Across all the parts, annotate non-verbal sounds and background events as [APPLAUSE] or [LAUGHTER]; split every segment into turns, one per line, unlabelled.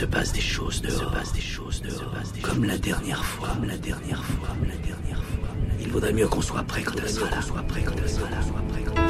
se passe des choses dehors. Comme la dernière fois. La dernière fois. La dernière fois. Il vaudrait mieux qu'on soit prêt quand elle sera là. Soit prêt quand. Soit quand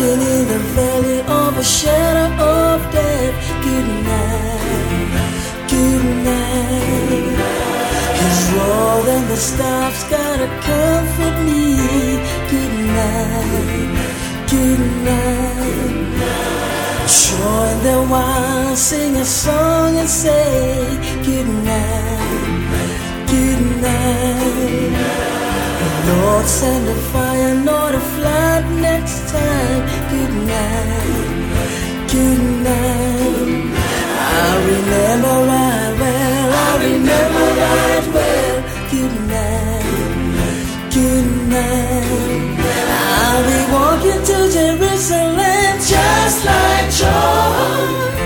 walking in the valley of a shadow of death. Good night, good night. His roar and the stars gotta comfort me. Good night, good night. Join the wild, sing a song and say good night, good night. Lord, send a fire, not a flood next time. Good night, good night. I remember right well, I remember right well. Good night, good night. I'll be walking to Jerusalem just like John.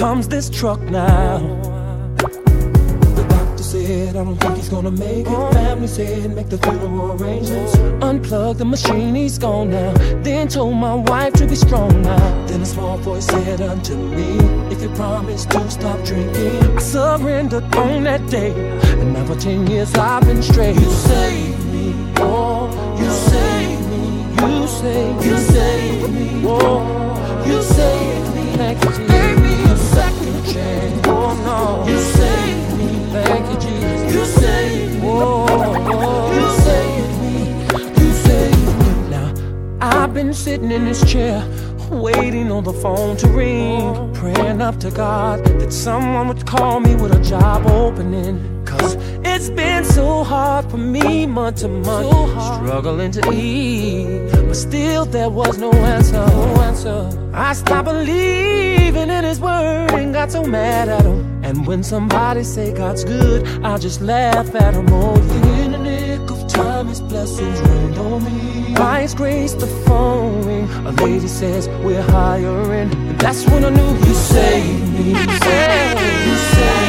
Comes this truck now. The doctor said, I don't think he's gonna make it. Family said, make the funeral arrangements. Unplug the machine, he's gone now. Then told my wife to be strong now. Then a small voice said unto me, If you promise to stop drinking, I surrendered on that day. And now for 10 years I've been straight. You saved me, oh, you saved me, you saved, me, you saved me, oh, you saved me. Thank you, been sitting in this chair. Waiting on the phone to ring, praying up to God that someone would call me with a job opening. Cause it's been so hard for me month to month, struggling to eat. But still, there was no answer. No answer. I stopped believing in His word and got so mad at Him. And when somebody say God's good, I just laugh at Him. Oh, yeah. Time, His blessings rained on me. By His grace, the phone ring. A lady says we're hiring, and that's when I knew you saved me. You saved me. You saved me.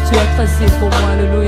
Tu as tracé pour moi. Alléluia.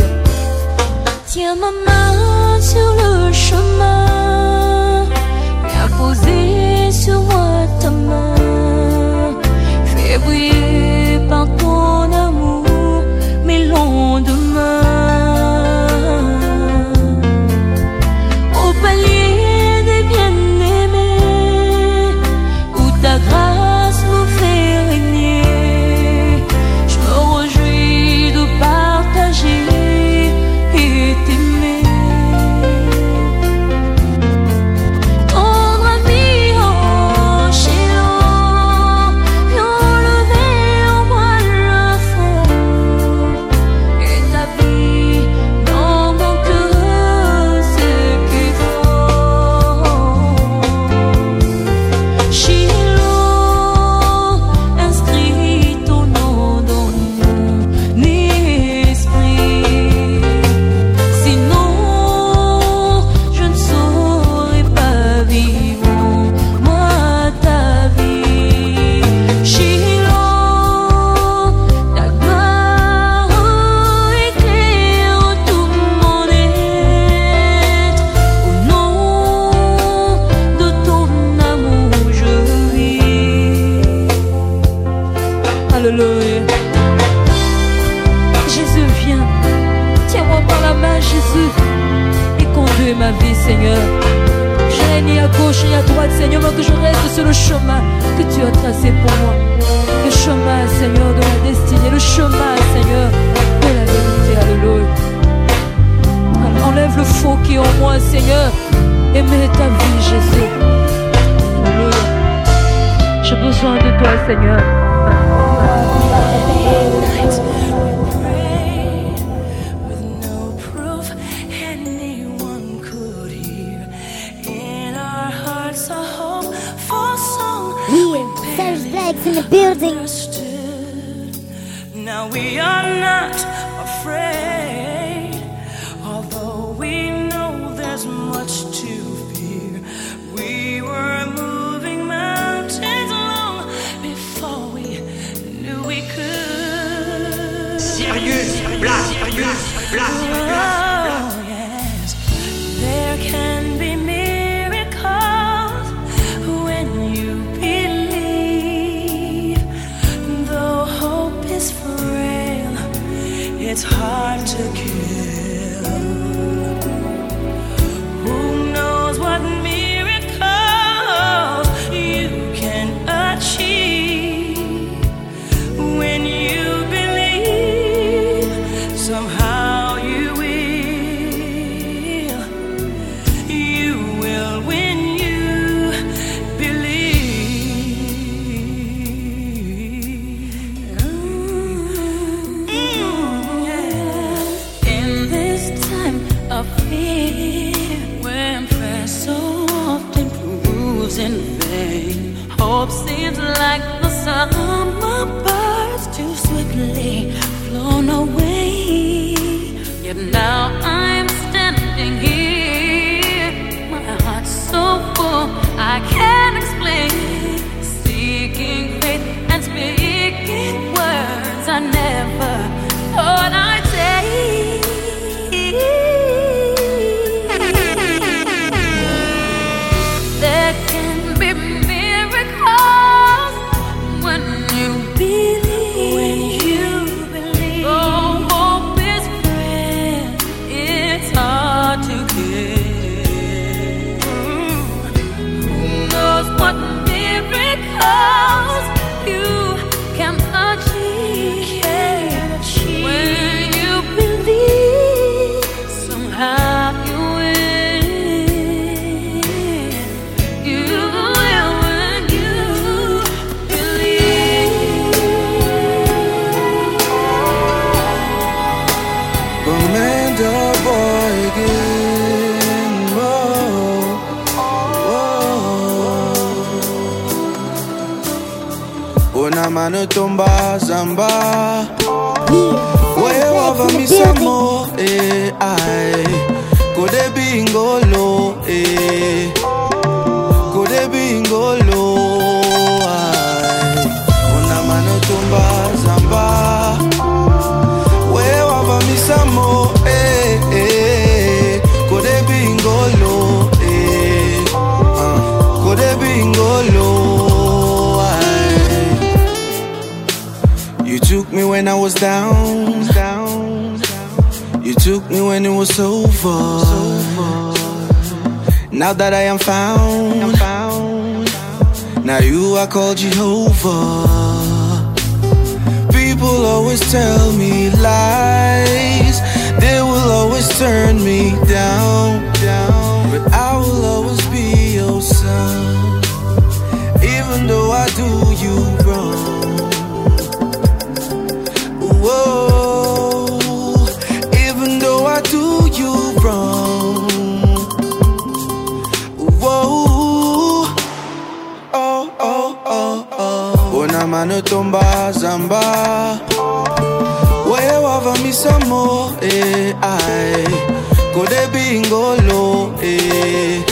in
the building.
Now we are not afraid.
inatomba zamba wewe wavamisa mo eh, kodebingolo eh. was down, down. You took me when it was over. Now that I am found, now you are called Jehovah. People always tell me lies, they will always turn me down, down. But I retomba zamba. Weye wavamisa mo e ai kodebingolo e.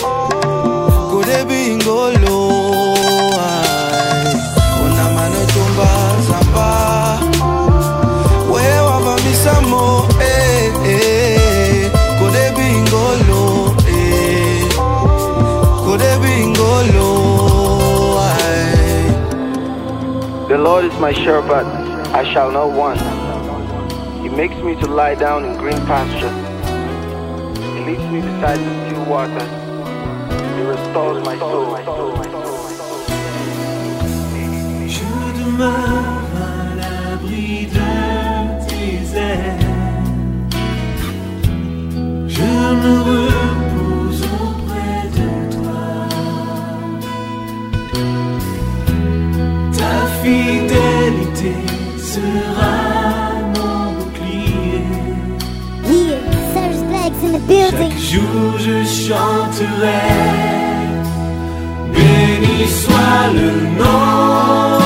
Kodebingolo
The Lord is my shepherd, I shall not want. He makes me to lie down in green pastures. He leads me beside the still waters. He restores my soul.
Je demeure à l'abri de tes ailes. Je me Sera mon bouclier. Chaque jour je chanterai. Béni soit le nom.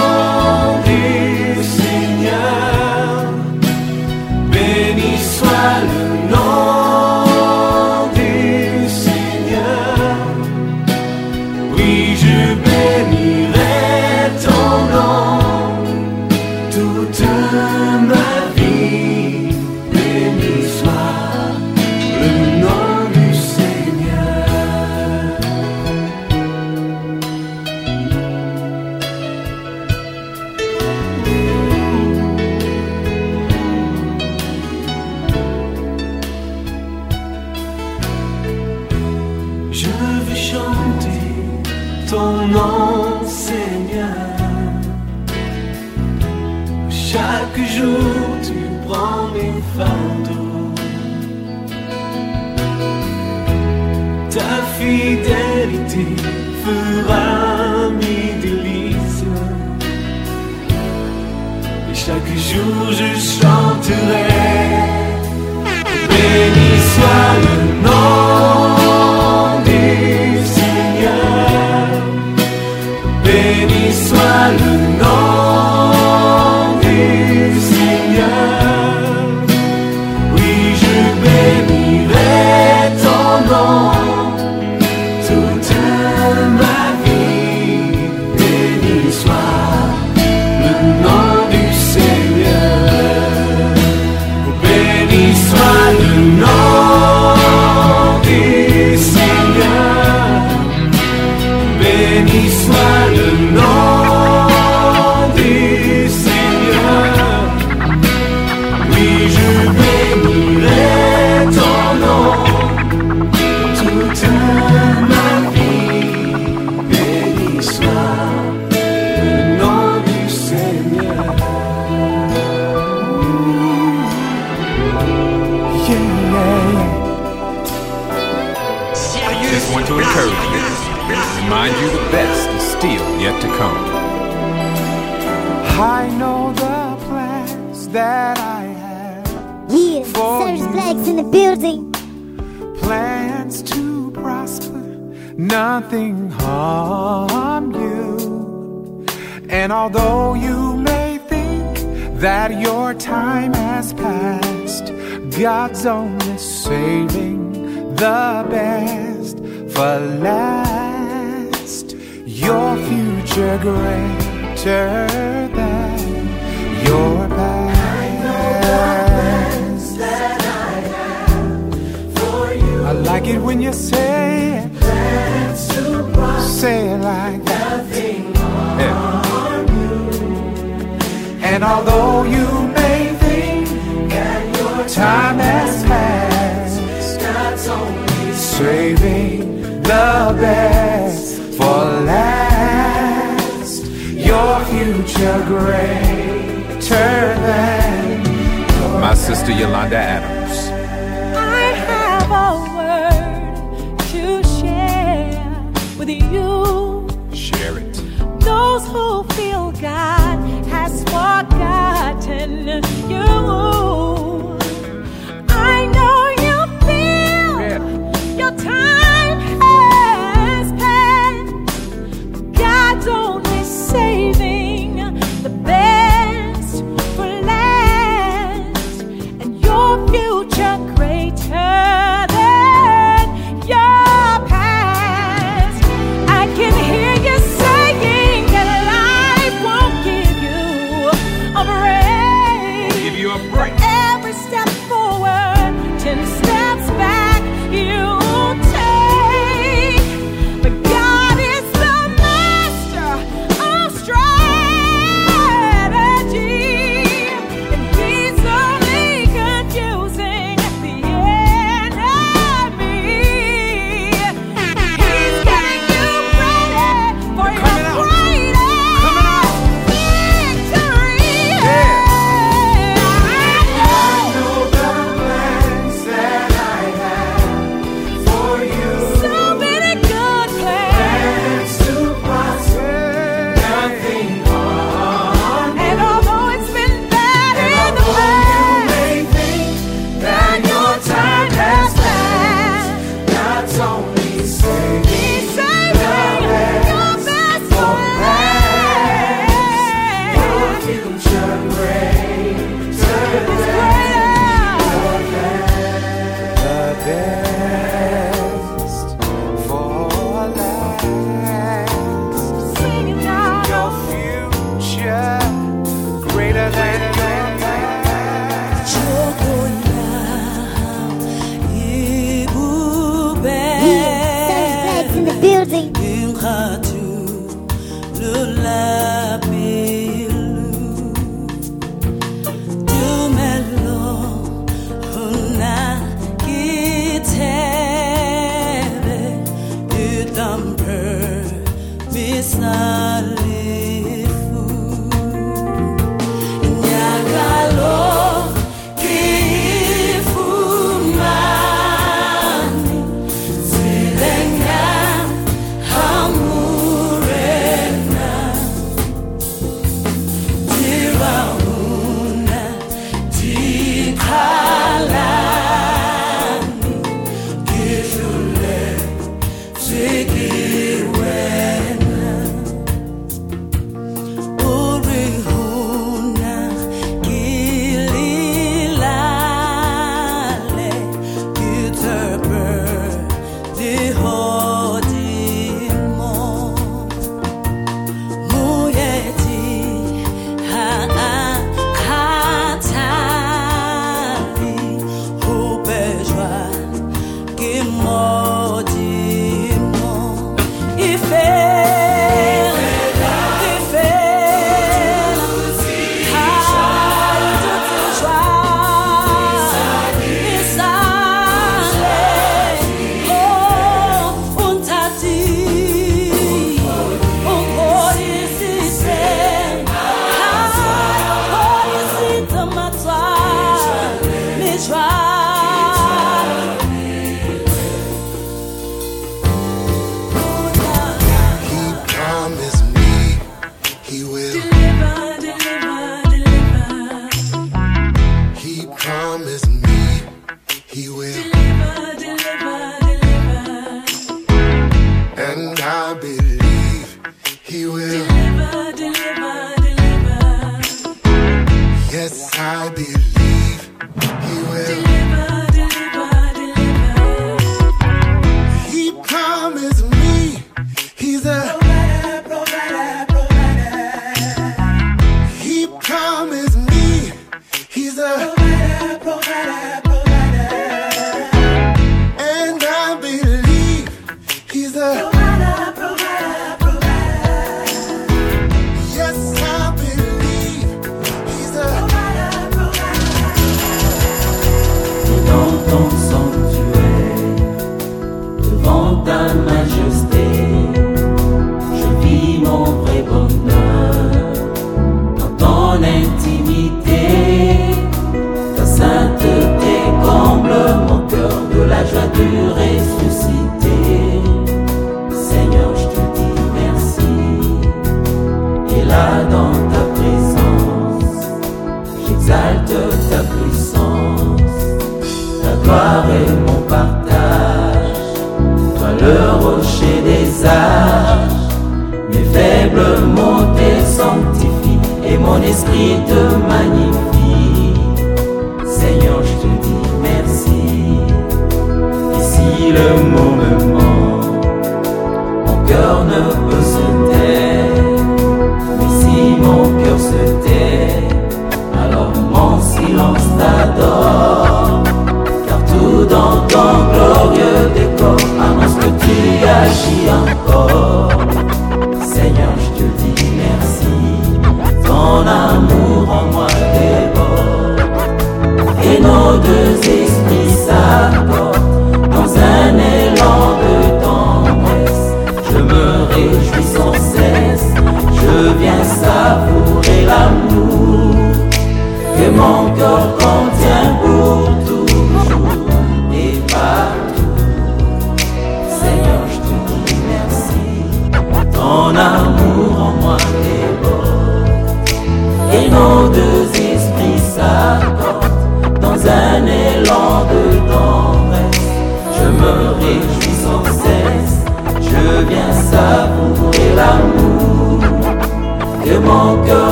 Building.
Ain't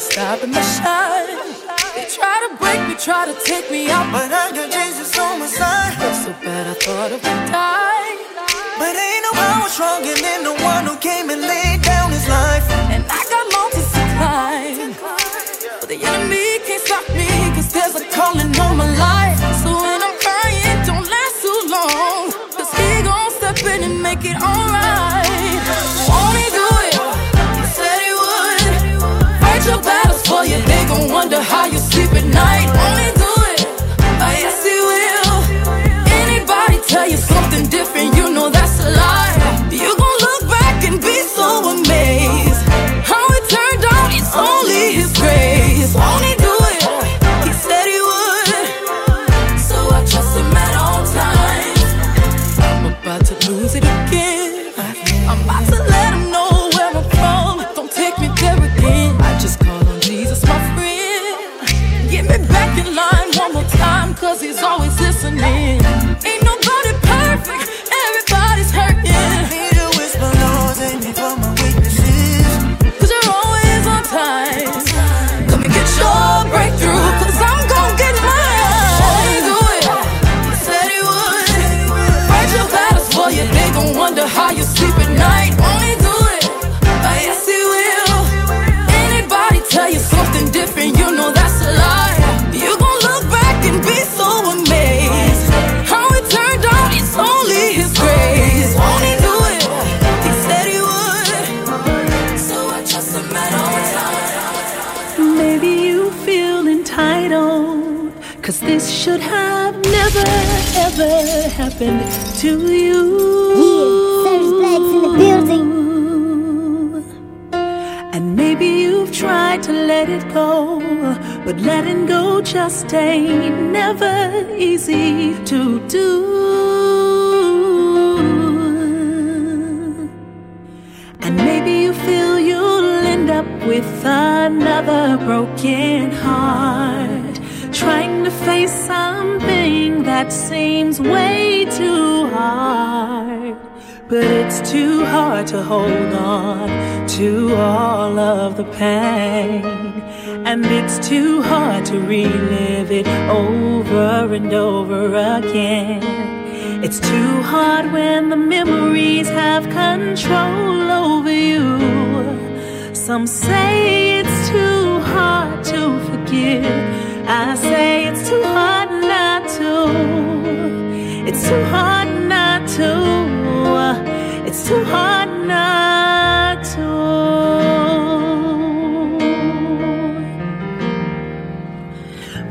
stopping the shine. They try to
break me, try to take me out.
But I got Jesus on my side.
So bad I thought I would die.
But ain't no power stronger than the one who came and laid down his life.
And I got mountains to climb. But the enemy can't stop me, cause there's a calling on my life. So when I'm crying, don't last too long. Cause he gon' step in and make it alright.
Happened to you.
Yeah, Serge Black's in the building.
And maybe you've tried to let it go. But letting go just ain't never easy to do. And maybe you feel you'll end up with another broken heart. Trying to face something that seems way. But it's too hard to hold on to all of the pain. And it's too hard to relive it over and over again. It's too hard when the memories have control over you. Some say it's too hard to forgive. I say it's too hard not to. It's too hard not to.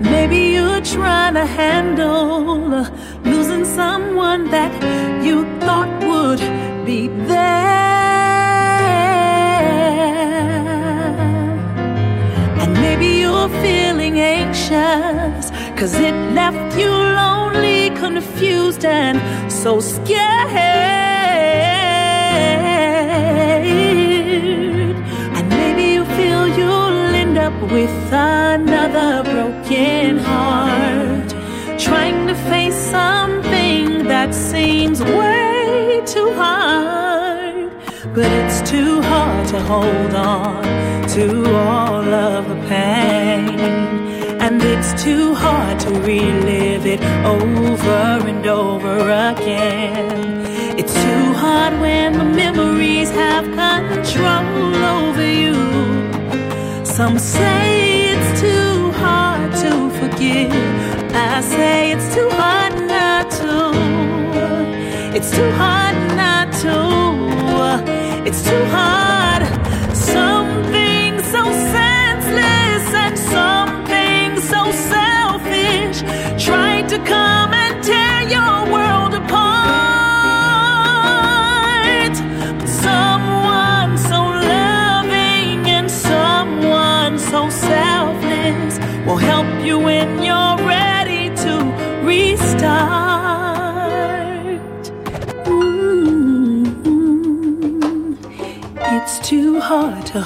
Maybe you're trying to handle losing someone that you thought would be there. And maybe you're feeling anxious, cause it left you lonely, confused, and so scared. And maybe you feel you'll end up with another broken heart, trying to face something that seems way too hard. But it's too hard to hold on to all of the pain. And it's too hard to relive it over and over again. Hard when the memories have control over you. Some say it's too hard to forgive. I say it's too hard not to. It's too hard not to. It's too hard.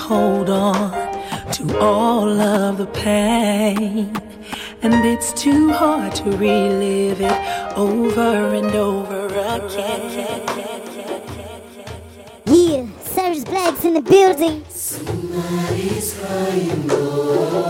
Hold on to all of the pain. And it's too hard to relive it over and over again.
Yeah, Serge Black's in the building.
Somebody's crying, oh,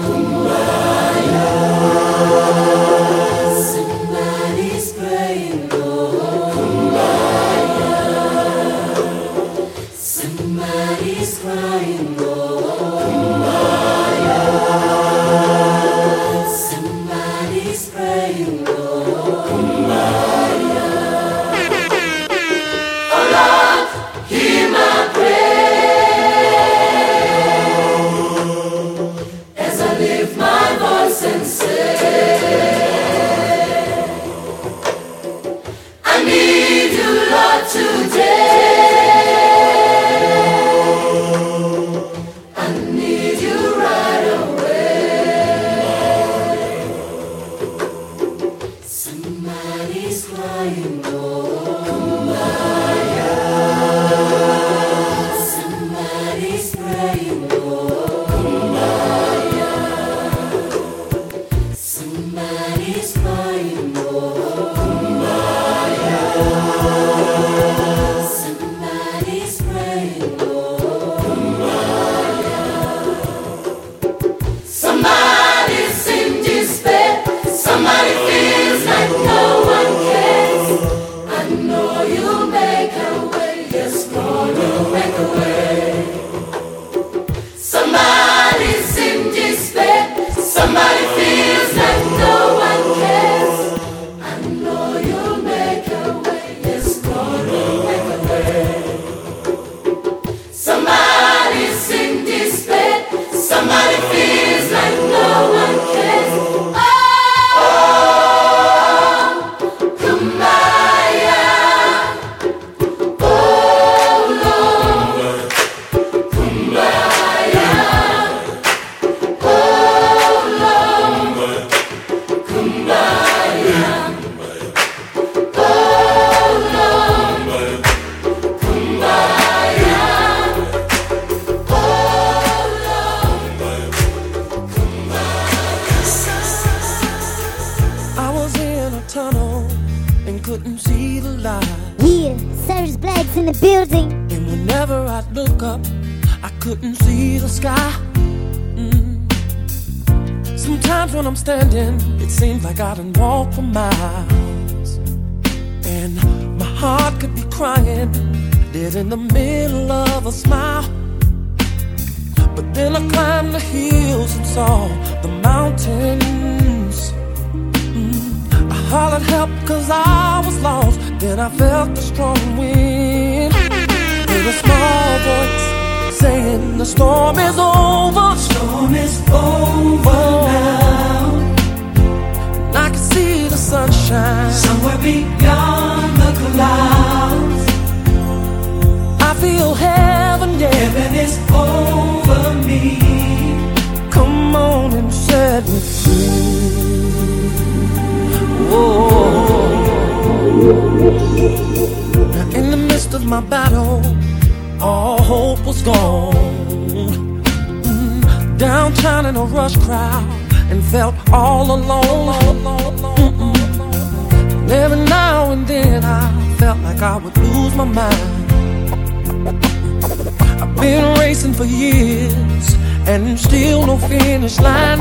is, and still no finish line.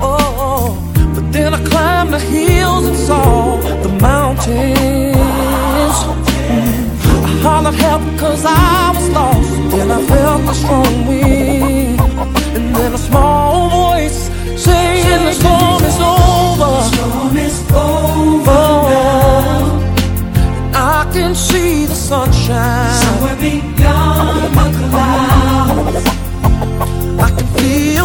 Oh, but then I
climbed the hills and saw the mountains. I hollered help because I was lost, and I felt a strong wind. And
then a small voice saying the storm is over. The storm is over now. I can see
the sunshine. So I begun the cloud. Leave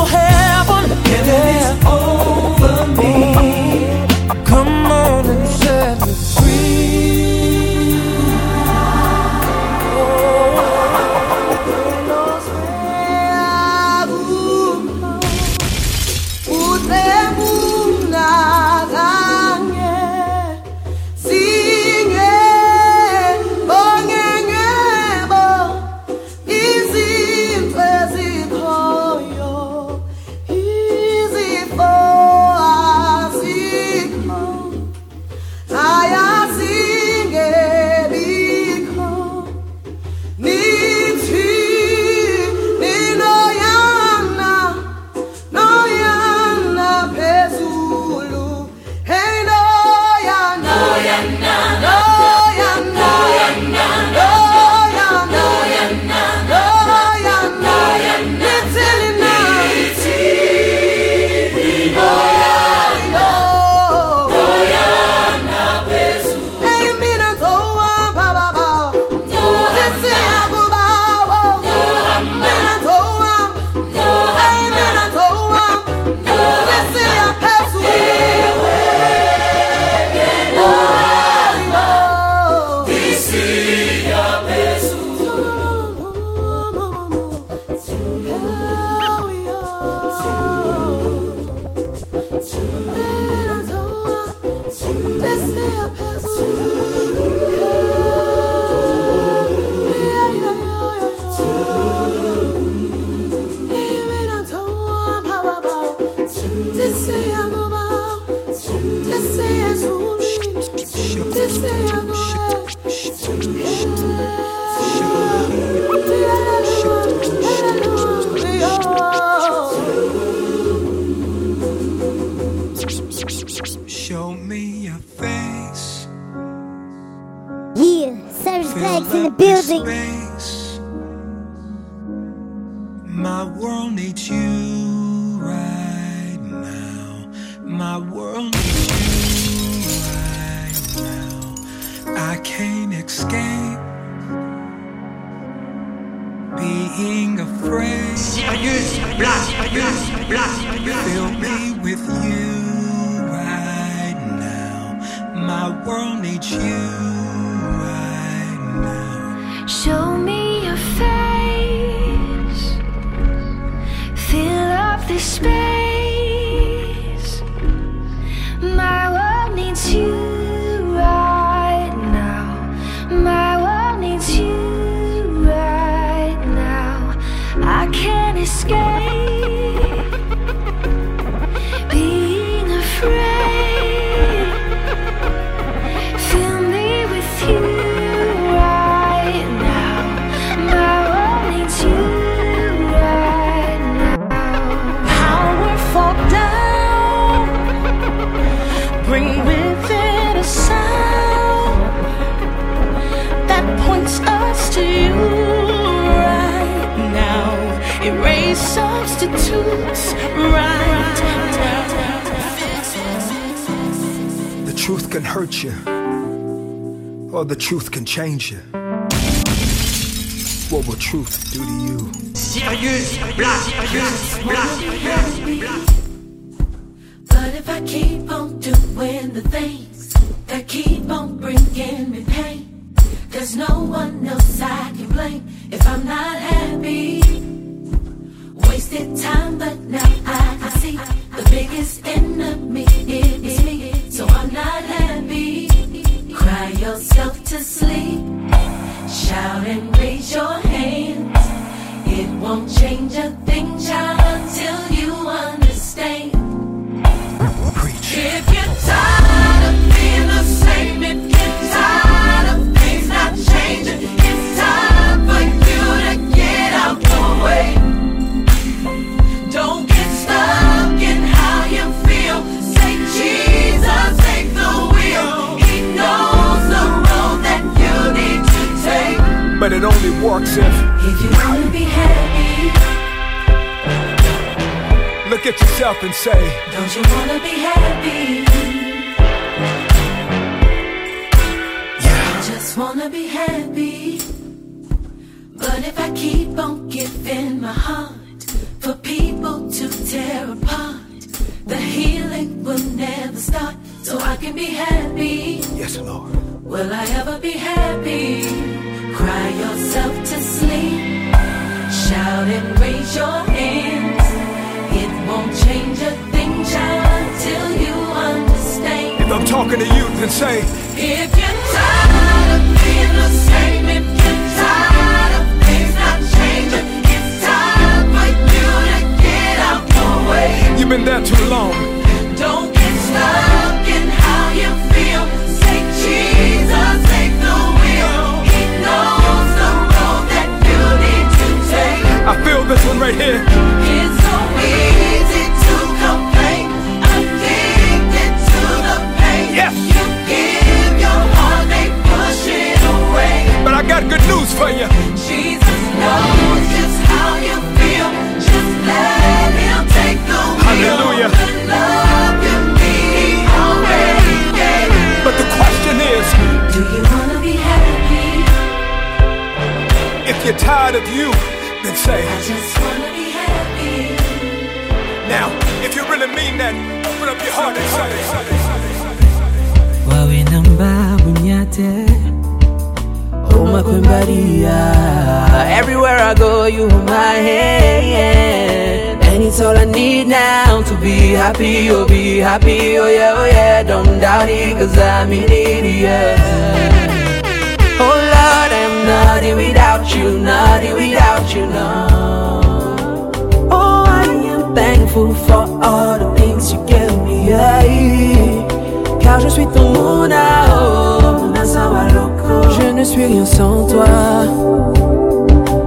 truth do to you?
Sirius Black, Sirius Black, Sirius Black.
But if I keep on doing the things that keep on bringing me pain, there's no one else I can blame if I'm not happy. Wasted time, but now I can see the biggest enemy is me. So I'm not happy. Cry yourself to sleep. Shout change a thing, child, until you understand. If you're tired of being the same, if you're tired of things not changing, it's time for you to get out the way. Don't get stuck in how you feel. Say, Jesus, take the wheel. He knows the road that you need to take.
But it only works if
If you
look at yourself and say,
don't you wanna be happy? Yeah. I just wanna be happy. But if I keep on giving my heart for people to tear apart, the healing will never start. So I can be happy.
Yes, Lord.
Will I ever be happy? Cry yourself to sleep. Shout and raise your hands. It won't change a thing, child, till you understand.
If I'm talking to you, then say,
If you're tired of being the same, if you're tired of things not changing, it's time for you to get out the way.
You've been there too long.
Don't get stuck in how you feel. Say, Jesus, take the wheel. He knows the road that you need to take.
I feel this one right here. Got good news for you.
Jesus knows just how you feel. Just let Him take the wheel.
Hallelujah.
The love you need already gave.
But the question is,
Do you wanna be happy?
if you're tired of you, then say,
I just wanna be happy.
now, if you really mean that, open up your heart and say,
wawinamba bunyate everywhere i go you hold my hand. And it's all i need now to be happy oh be happy oh yeah oh yeah. Don't doubt it cause i'm it yeah oh lord i'm nothing without you nothing without you no. Oh i am thankful for all the things you gave me yeah. Car je suis ton Mona, Mona Sawaloko. Je ne suis rien sans toi.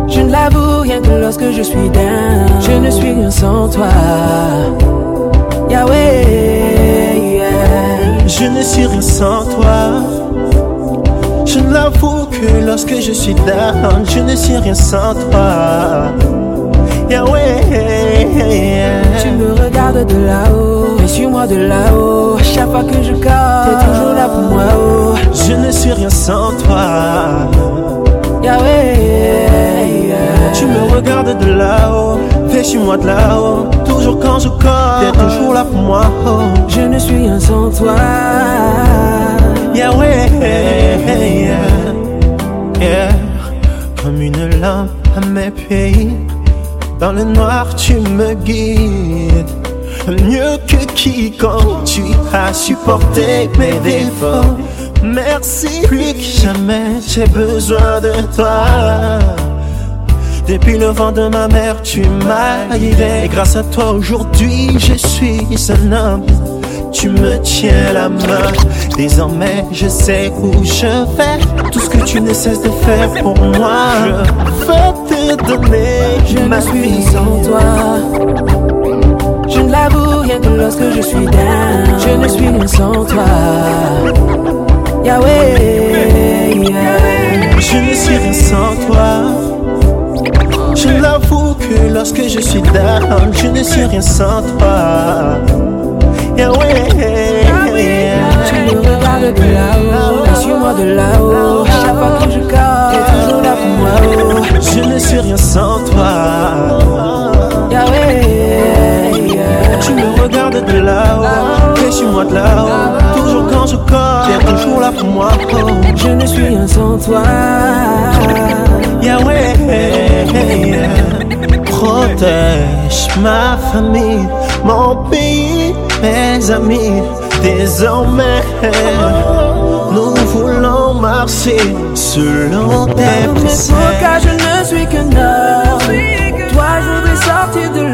Je ne l'avoue rien que lorsque je suis down. Je ne suis rien sans toi. Yahweh, yeah.
Je ne suis rien sans toi. Je ne l'avoue que lorsque je suis down, je ne suis rien sans toi.
Tu me regardes de là-haut, et suis-moi de là-haut. Chaque fois que je casse, t'es toujours là pour moi. Oh.
Je ne suis rien sans toi.
Yahweh,
Tu me regardes de là-haut, fais moi de là-haut. Toujours quand je cours, t'es toujours là pour moi. Oh.
Je ne suis rien sans toi.
Yahweh, yeah. Comme une lampe à mes pieds. Dans le noir, tu me guides. Mieux que quiconque, tu as supporté mes défauts. Merci, plus que jamais, j'ai besoin de toi. Depuis le vent de ma mère, tu m'as guidé. Et grâce à toi, aujourd'hui, je suis un homme. Tu me tiens la main. Désormais, je sais où je vais. Tout ce que tu ne cesses de faire pour moi, je veux te donner.
Je
ma
ne suis sans toi. Je ne l'avoue rien que lorsque je suis down. Je ne suis rien sans toi. Yahweh, yeah.
Je ne suis rien sans toi. Je l'avoue que lorsque je suis down, je ne suis rien sans toi.
Tu me regardes de là-haut, et suis-moi de là-haut. Chaque fois que je casse, t'es toujours là pour moi.
Je ne suis rien sans toi. Tu me regardes de là-haut, fais sur moi de là-haut. Toujours quand je cours, t'es toujours là pour moi.
Je ne suis rien sans toi.
Protège ma famille, mon pays, mes amis. Désormais, nous voulons marcher selon tes préceptes.
je ne suis qu'un homme. Toi, je voudrais sortir de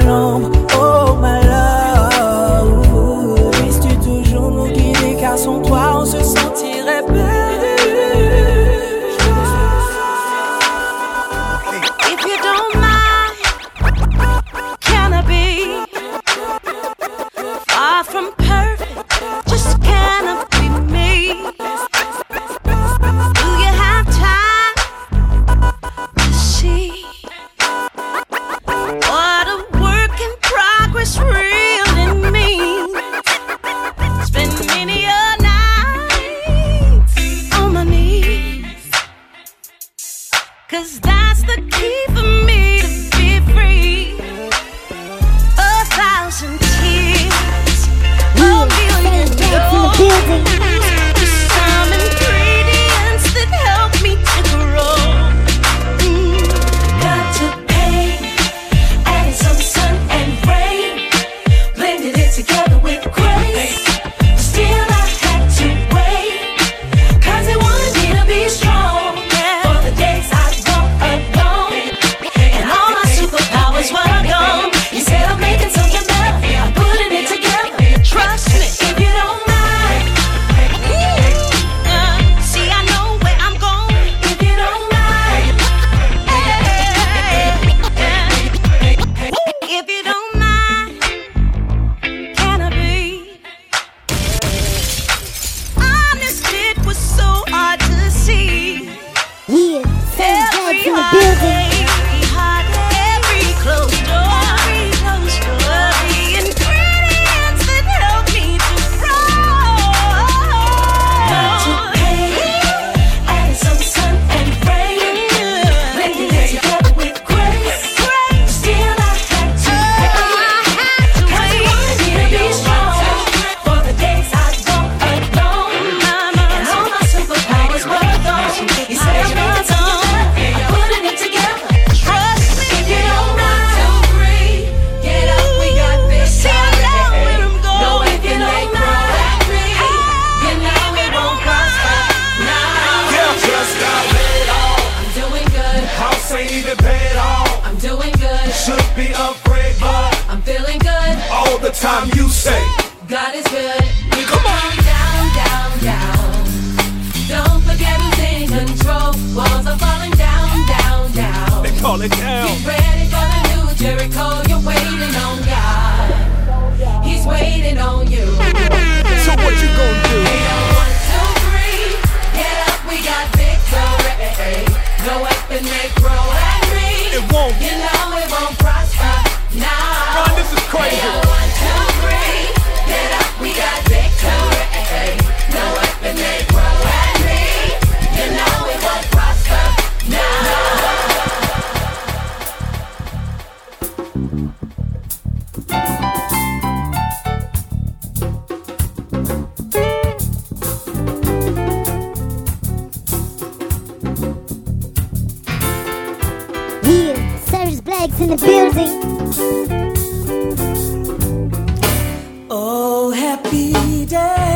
Oh, happy day.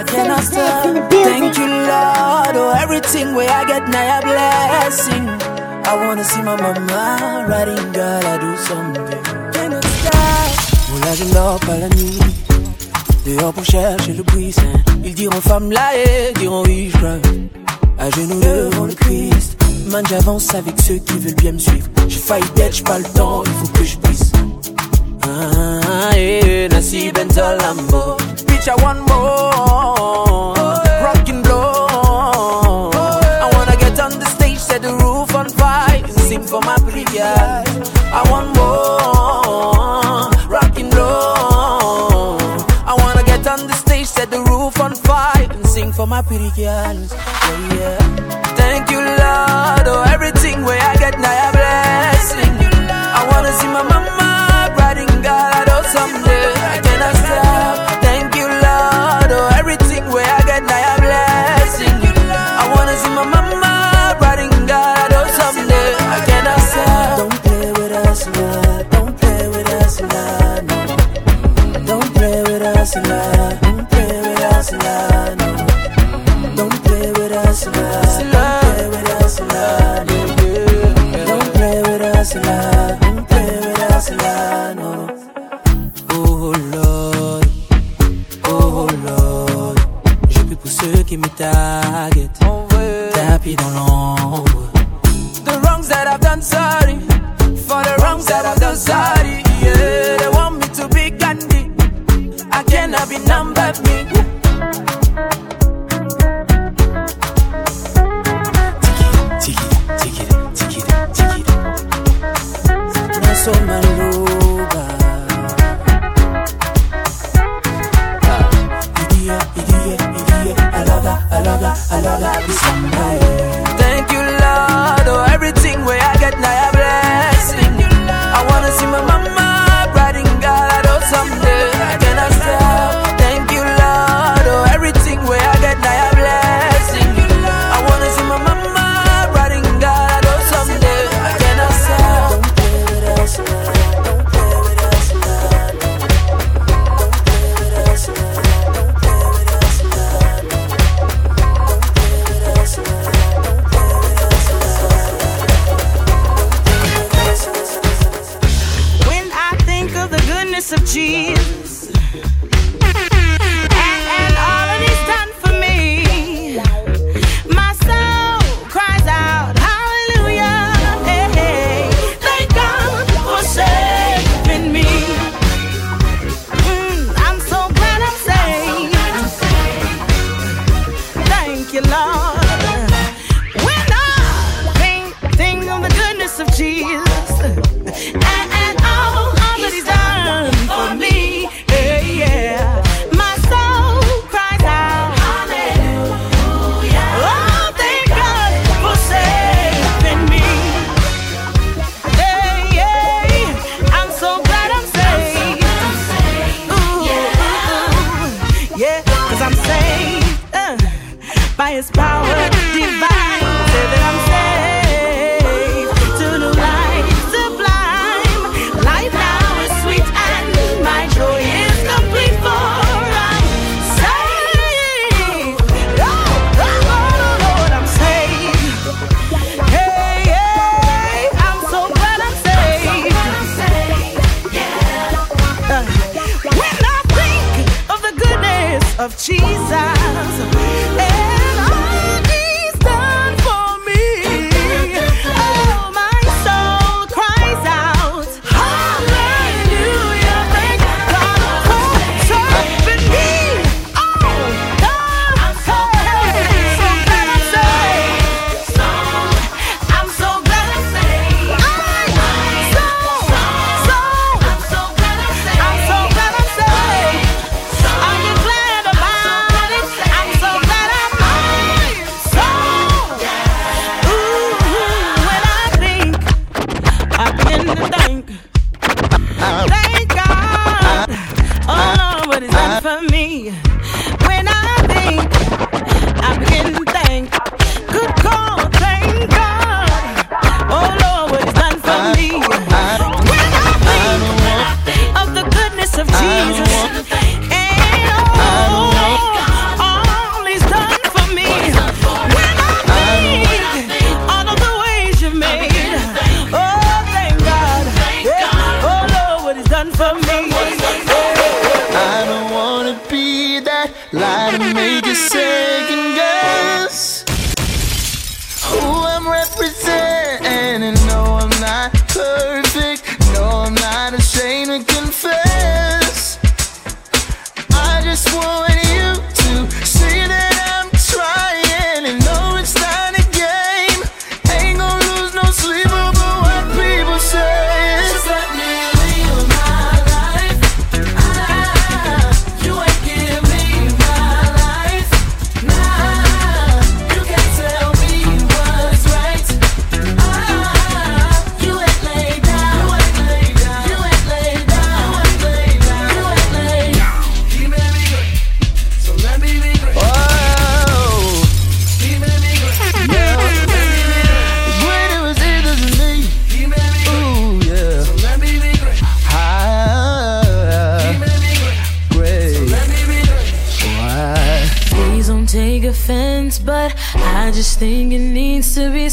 I
cannot stop. Thank you, Lord. Oh, everything where I get now, a blessing. I wanna see my mama riding God, I do someday. Cannot stop. On la galope la nuit. Dehors pour chercher le puits saint. Ils diront femme là et diront oui, je À genoux devant le Christ. Man, j'avance avec ceux qui veulent bien me suivre. J'ai failli d'être, j'ai pas le temps, il faut que je puisse. Ah, ah, ah eh, eh Nassi Benzalambo. bitch, I want more. Oh, yeah. Rock and roll. Oh, yeah. I wanna get on the stage, set the roof on fire, and sing for my pretty girl. I want more. Rock and roll. I wanna get on the stage, set the roof on fire, and sing for my pretty girls. Yeah, yeah. Thank you, Lord. Oh, everything where I get now, I blessing. I wanna see my mama, riding and God, oh, someday I cannot stop. that I've done sorry. For the wrongs that I've done sorry. Yeah, they want me to be Gandhi. I cannot be numbered. me. Tiki, tiki, tiki, tiki, tiki.
So my
just
think it needs to be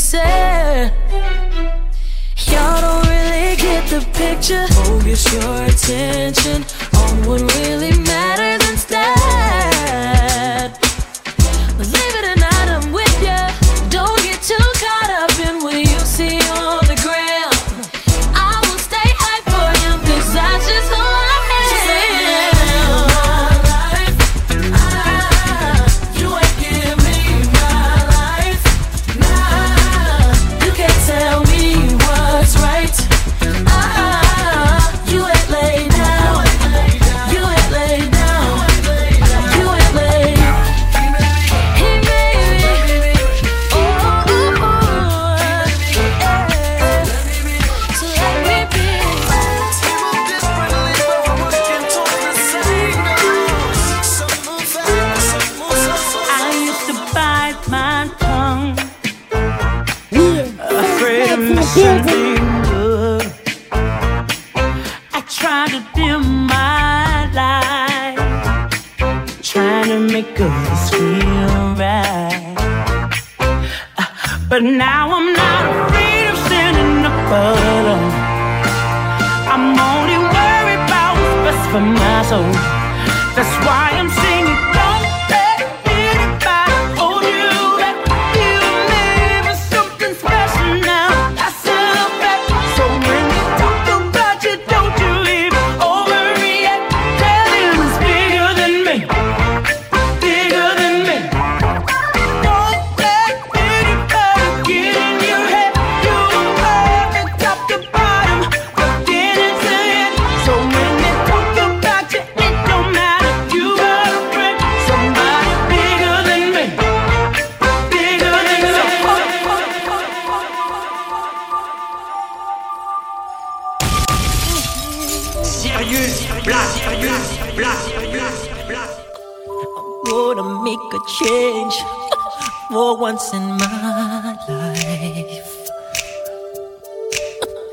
once in my life. [LAUGHS]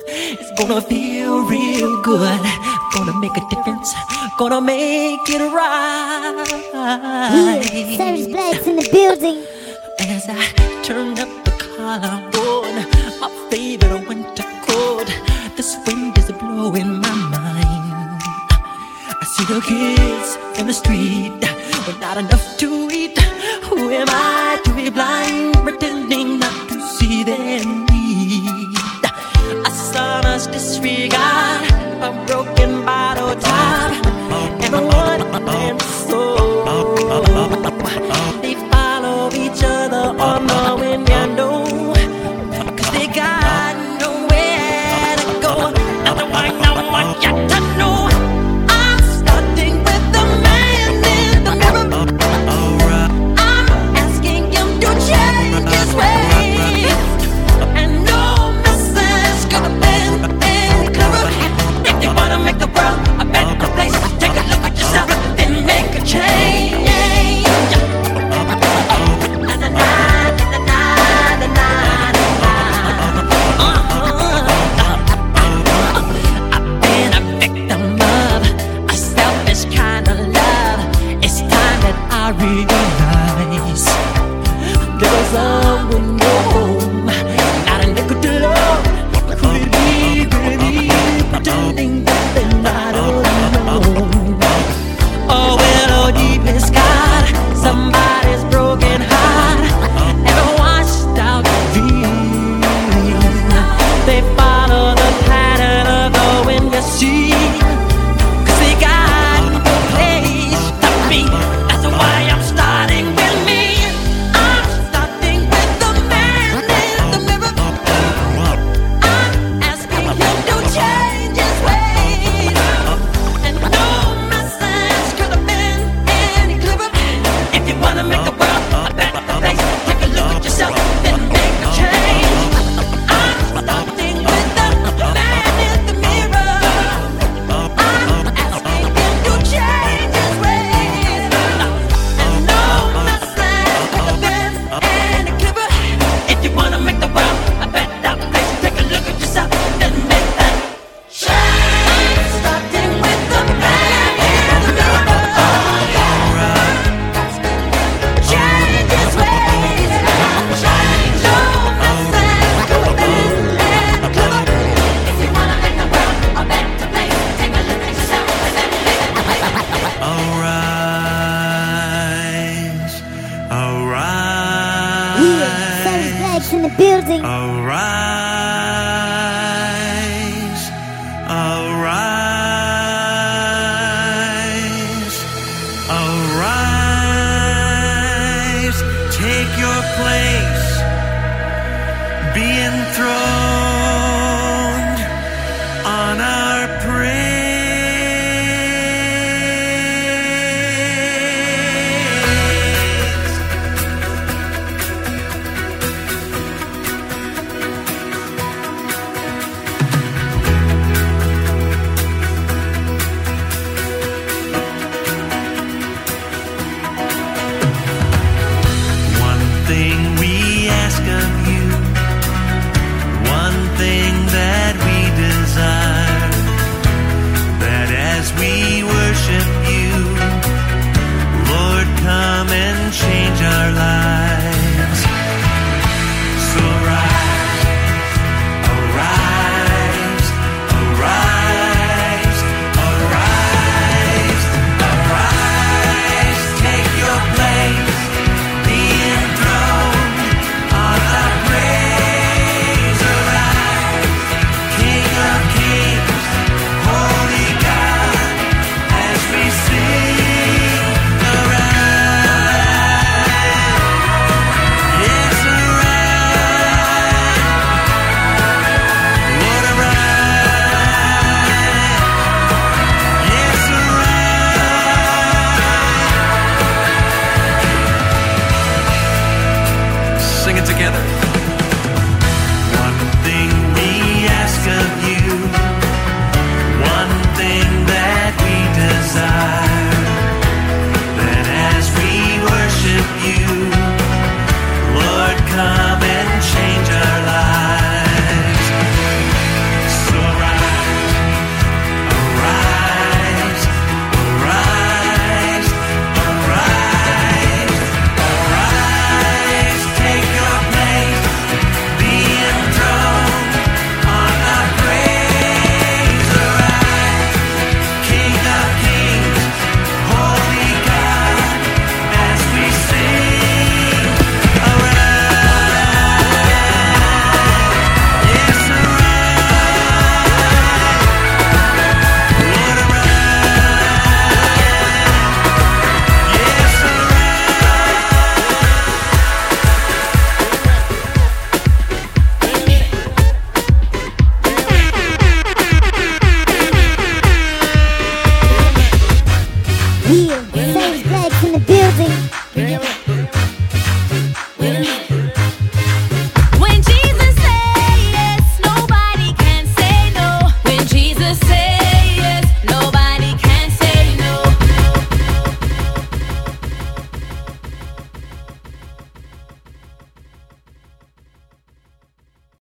It's gonna feel real good. Gonna make a difference. Gonna make it right.
Yeah, Serge Black's in the building.
As I turn up the collarbone, my favorite winter coat. This wind is blowing my mind. I see the kids in the street, but not enough to eat. Who am I?